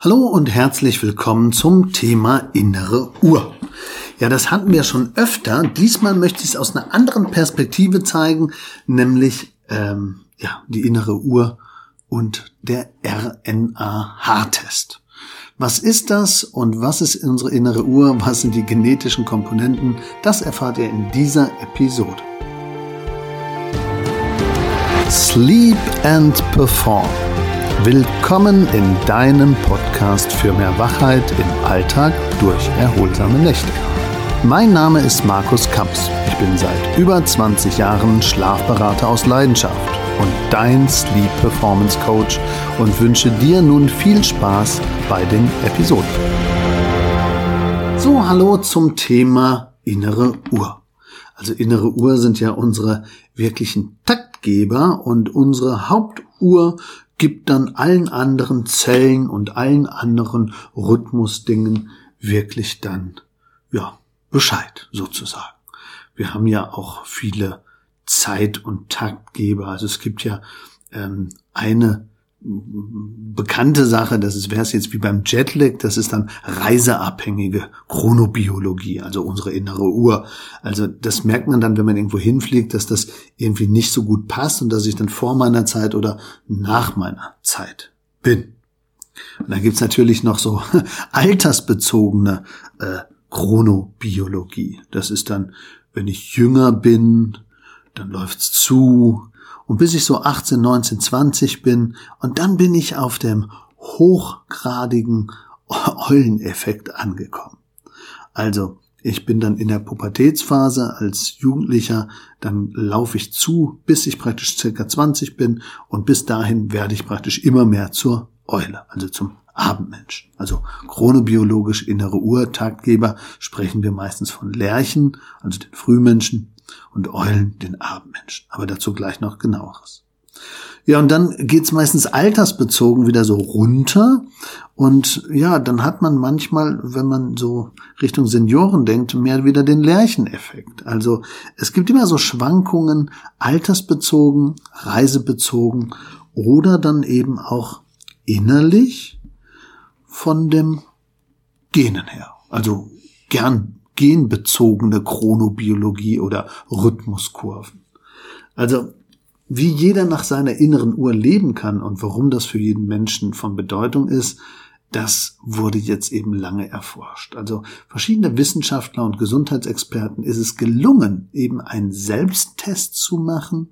Hallo und herzlich willkommen zum Thema innere Uhr. Ja, das hatten wir schon öfter. Diesmal möchte ich es aus einer anderen Perspektive zeigen, nämlich ähm, ja die innere Uhr und der RNA-Haartest. Was ist das und was ist unsere innere Uhr? Was sind die genetischen Komponenten? Das erfahrt ihr in dieser Episode. Sleep and Perform Willkommen in deinem Podcast für mehr Wachheit im Alltag durch erholsame Nächte. Mein Name ist Markus Kamps. Ich bin seit über 20 Jahren Schlafberater aus Leidenschaft und dein Sleep Performance Coach und wünsche dir nun viel Spaß bei den Episoden. So, hallo zum Thema innere Uhr. Also innere Uhr sind ja unsere wirklichen Taktgeber und unsere Hauptuhr gibt dann allen anderen Zellen und allen anderen Rhythmusdingen wirklich dann, ja, Bescheid sozusagen. Wir haben ja auch viele Zeit- und Taktgeber. Also es gibt ja ähm, eine bekannte Sache, das wäre es jetzt wie beim Jetlag, das ist dann reiseabhängige Chronobiologie, also unsere innere Uhr. Also das merkt man dann, wenn man irgendwo hinfliegt, dass das irgendwie nicht so gut passt und dass ich dann vor meiner Zeit oder nach meiner Zeit bin. Und dann gibt's natürlich noch so altersbezogene äh, Chronobiologie. Das ist dann, wenn ich jünger bin, dann läuft's zu, und bis ich so 18, 19, 20 bin und dann bin ich auf dem hochgradigen Euleneffekt angekommen. Also ich bin dann in der Pubertätsphase als Jugendlicher, dann laufe ich zu, bis ich praktisch circa 20 bin und bis dahin werde ich praktisch immer mehr zur Eule, also zum Abendmensch. Also chronobiologisch innere Uhr, Taktgeber, sprechen wir meistens von Lerchen, also den Frühmenschen, und Eulen den Abendmenschen. Aber dazu gleich noch genaueres. Ja, und dann geht's meistens altersbezogen wieder so runter. Und ja, dann hat man manchmal, wenn man so Richtung Senioren denkt, mehr wieder den Lärcheneffekt. Also es gibt immer so Schwankungen, altersbezogen, reisebezogen oder dann eben auch innerlich von dem Genen her. Also gern genbezogene Chronobiologie oder Rhythmuskurven. Also wie jeder nach seiner inneren Uhr leben kann und warum das für jeden Menschen von Bedeutung ist, das wurde jetzt eben lange erforscht. Also verschiedene Wissenschaftler und Gesundheitsexperten ist es gelungen, eben einen Selbsttest zu machen,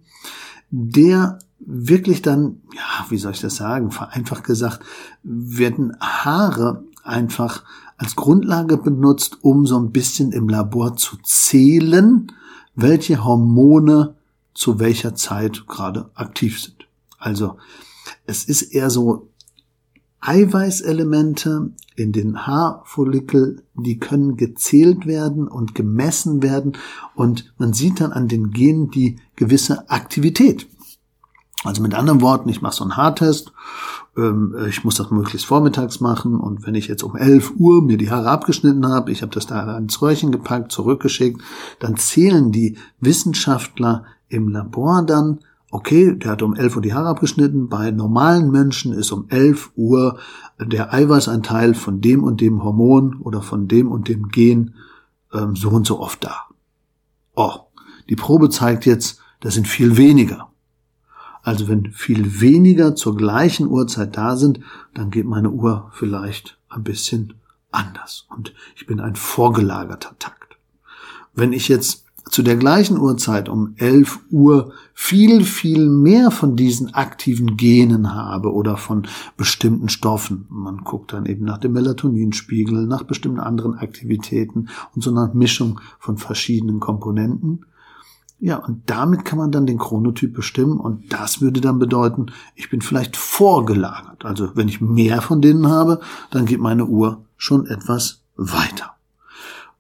der wirklich dann, ja, wie soll ich das sagen, vereinfacht gesagt, werden Haare einfach als Grundlage benutzt, um so ein bisschen im Labor zu zählen, welche Hormone zu welcher Zeit gerade aktiv sind. Also es ist eher so Eiweißelemente in den Haarfollikel, die können gezählt werden und gemessen werden und man sieht dann an den Genen die gewisse Aktivität. Also mit anderen Worten, ich mache so einen Haartest ähm, ich muss das möglichst vormittags machen und wenn ich jetzt um 11 Uhr mir die Haare abgeschnitten habe, ich habe das da ins Röhrchen gepackt, zurückgeschickt, dann zählen die Wissenschaftler im Labor dann, okay, der hat um 11 Uhr die Haare abgeschnitten, bei normalen Menschen ist um 11 Uhr der Eiweißanteil von dem und dem Hormon oder von dem und dem Gen ähm, so und so oft da. Oh, die Probe zeigt jetzt, das sind viel weniger. Also wenn viel weniger zur gleichen Uhrzeit da sind, dann geht meine Uhr vielleicht ein bisschen anders und ich bin ein vorgelagerter Takt. Wenn ich jetzt zu der gleichen Uhrzeit um 11 Uhr viel, viel mehr von diesen aktiven Genen habe oder von bestimmten Stoffen. Man guckt dann eben nach dem Melatoninspiegel, nach bestimmten anderen Aktivitäten und so einer Mischung von verschiedenen Komponenten. Ja, und damit kann man dann den Chronotyp bestimmen und das würde dann bedeuten, ich bin vielleicht vorgelagert. Also wenn ich mehr von denen habe, dann geht meine Uhr schon etwas weiter.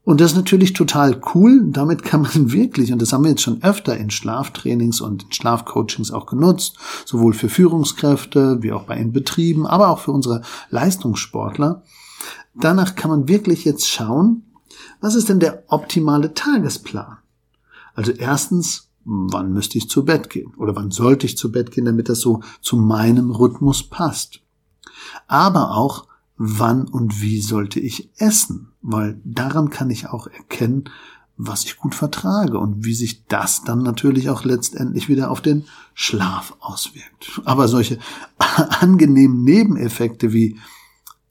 Und das ist natürlich total cool. Damit kann man wirklich, und das haben wir jetzt schon öfter in Schlaftrainings und in Schlafcoachings auch genutzt, sowohl für Führungskräfte wie auch bei den Betrieben, aber auch für unsere Leistungssportler. Danach kann man wirklich jetzt schauen, was ist denn der optimale Tagesplan? Also erstens, wann müsste ich zu Bett gehen? Oder wann sollte ich zu Bett gehen, damit das so zu meinem Rhythmus passt? Aber auch, wann und wie sollte ich essen, weil daran kann ich auch erkennen, was ich gut vertrage und wie sich das dann natürlich auch letztendlich wieder auf den Schlaf auswirkt. Aber solche angenehmen Nebeneffekte wie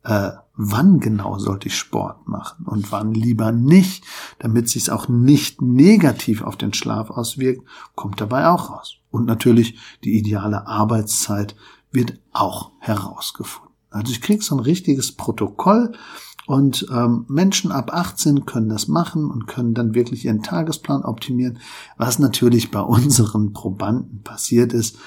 äh, wann genau sollte ich Sport machen und wann lieber nicht, damit sich auch nicht negativ auf den Schlaf auswirkt, kommt dabei auch raus. Und natürlich die ideale Arbeitszeit wird auch herausgefunden. Also ich krieg so ein richtiges Protokoll und ähm, Menschen ab 18 können das machen und können dann wirklich ihren Tagesplan optimieren. Was natürlich bei unseren Probanden passiert ist,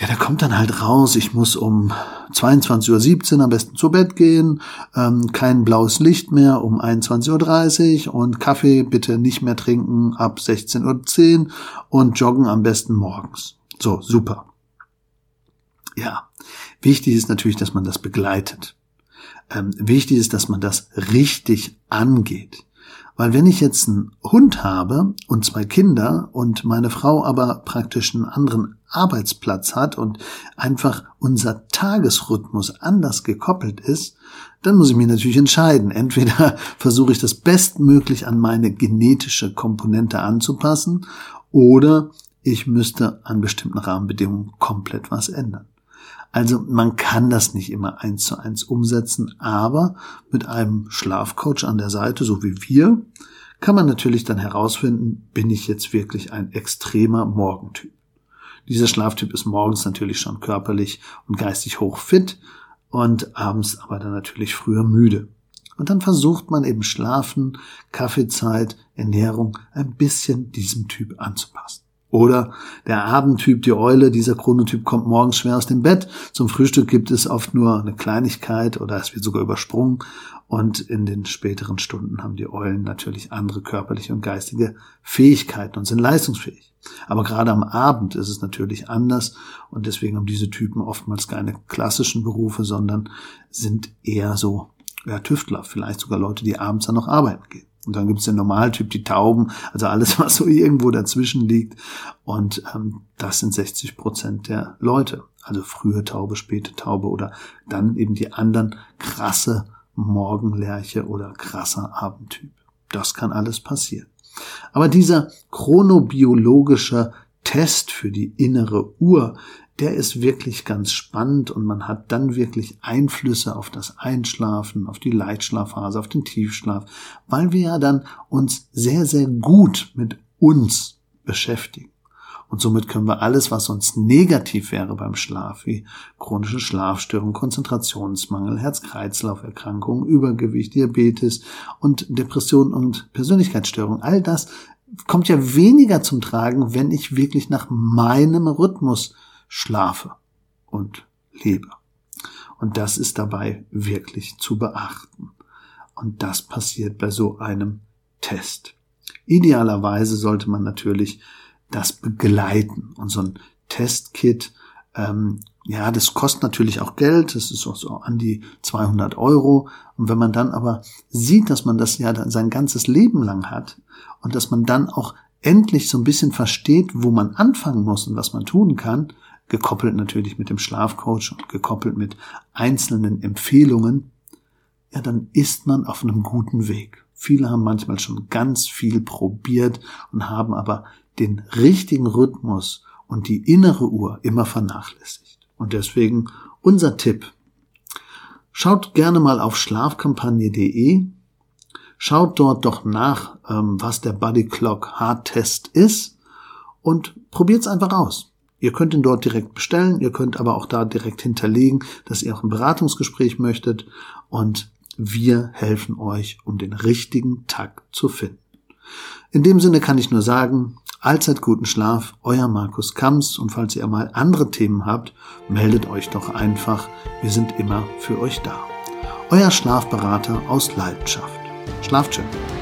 ja, da kommt dann halt raus, ich muss um 22.17 Uhr am besten zu Bett gehen, ähm, kein blaues Licht mehr um 21.30 Uhr und Kaffee bitte nicht mehr trinken ab 16.10 Uhr und joggen am besten morgens. So, super. Ja, wichtig ist natürlich, dass man das begleitet. Ähm, wichtig ist, dass man das richtig angeht. Weil wenn ich jetzt einen Hund habe und zwei Kinder und meine Frau aber praktisch einen anderen Arbeitsplatz hat und einfach unser Tagesrhythmus anders gekoppelt ist, dann muss ich mich natürlich entscheiden. Entweder versuche ich das bestmöglich an meine genetische Komponente anzupassen oder ich müsste an bestimmten Rahmenbedingungen komplett was ändern. Also man kann das nicht immer eins zu eins umsetzen, aber mit einem Schlafcoach an der Seite, so wie wir, kann man natürlich dann herausfinden, bin ich jetzt wirklich ein extremer Morgentyp. Dieser Schlaftyp ist morgens natürlich schon körperlich und geistig hochfit und abends aber dann natürlich früher müde. Und dann versucht man eben Schlafen, Kaffeezeit, Ernährung ein bisschen diesem Typ anzupassen. Oder der Abendtyp, die Eule, dieser Chronotyp kommt morgens schwer aus dem Bett. Zum Frühstück gibt es oft nur eine Kleinigkeit oder es wird sogar übersprungen. Und in den späteren Stunden haben die Eulen natürlich andere körperliche und geistige Fähigkeiten und sind leistungsfähig. Aber gerade am Abend ist es natürlich anders und deswegen haben diese Typen oftmals keine klassischen Berufe, sondern sind eher so ja, Tüftler, vielleicht sogar Leute, die abends dann noch arbeiten gehen. Und dann gibt es den Normaltyp, die Tauben, also alles, was so irgendwo dazwischen liegt. Und ähm, das sind 60 Prozent der Leute. Also frühe Taube, späte Taube oder dann eben die anderen krasse Morgenlerche oder krasser Abendtyp. Das kann alles passieren. Aber dieser chronobiologische Test für die innere Uhr, der ist wirklich ganz spannend und man hat dann wirklich Einflüsse auf das Einschlafen, auf die Leitschlafphase, auf den Tiefschlaf, weil wir ja dann uns sehr, sehr gut mit uns beschäftigen. Und somit können wir alles, was sonst negativ wäre beim Schlaf, wie chronische Schlafstörungen, Konzentrationsmangel, Herz-Kreislauf-Erkrankungen, Übergewicht, Diabetes und Depressionen und Persönlichkeitsstörungen, all das kommt ja weniger zum Tragen, wenn ich wirklich nach meinem Rhythmus schlafe und lebe. Und das ist dabei wirklich zu beachten. Und das passiert bei so einem Test. Idealerweise sollte man natürlich das begleiten. Und so ein Testkit, ähm, ja, das kostet natürlich auch Geld. Das ist auch so an die 200 Euro. Und wenn man dann aber sieht, dass man das ja sein ganzes Leben lang hat und dass man dann auch endlich so ein bisschen versteht, wo man anfangen muss und was man tun kann, gekoppelt natürlich mit dem Schlafcoach und gekoppelt mit einzelnen Empfehlungen, ja, dann ist man auf einem guten Weg. Viele haben manchmal schon ganz viel probiert und haben aber den richtigen Rhythmus und die innere Uhr immer vernachlässigt. Und deswegen unser Tipp. Schaut gerne mal auf schlafkampagne.de. Schaut dort doch nach, ähm, was der Body Clock Heart Test ist und probiert es einfach aus. Ihr könnt ihn dort direkt bestellen, ihr könnt aber auch da direkt hinterlegen, dass ihr auch ein Beratungsgespräch möchtet und wir helfen euch, um den richtigen Takt zu finden. In dem Sinne kann ich nur sagen, allzeit guten Schlaf, euer Markus Kams und falls ihr mal andere Themen habt, meldet euch doch einfach, wir sind immer für euch da. Euer Schlafberater aus Leidenschaft. Schlaft schön.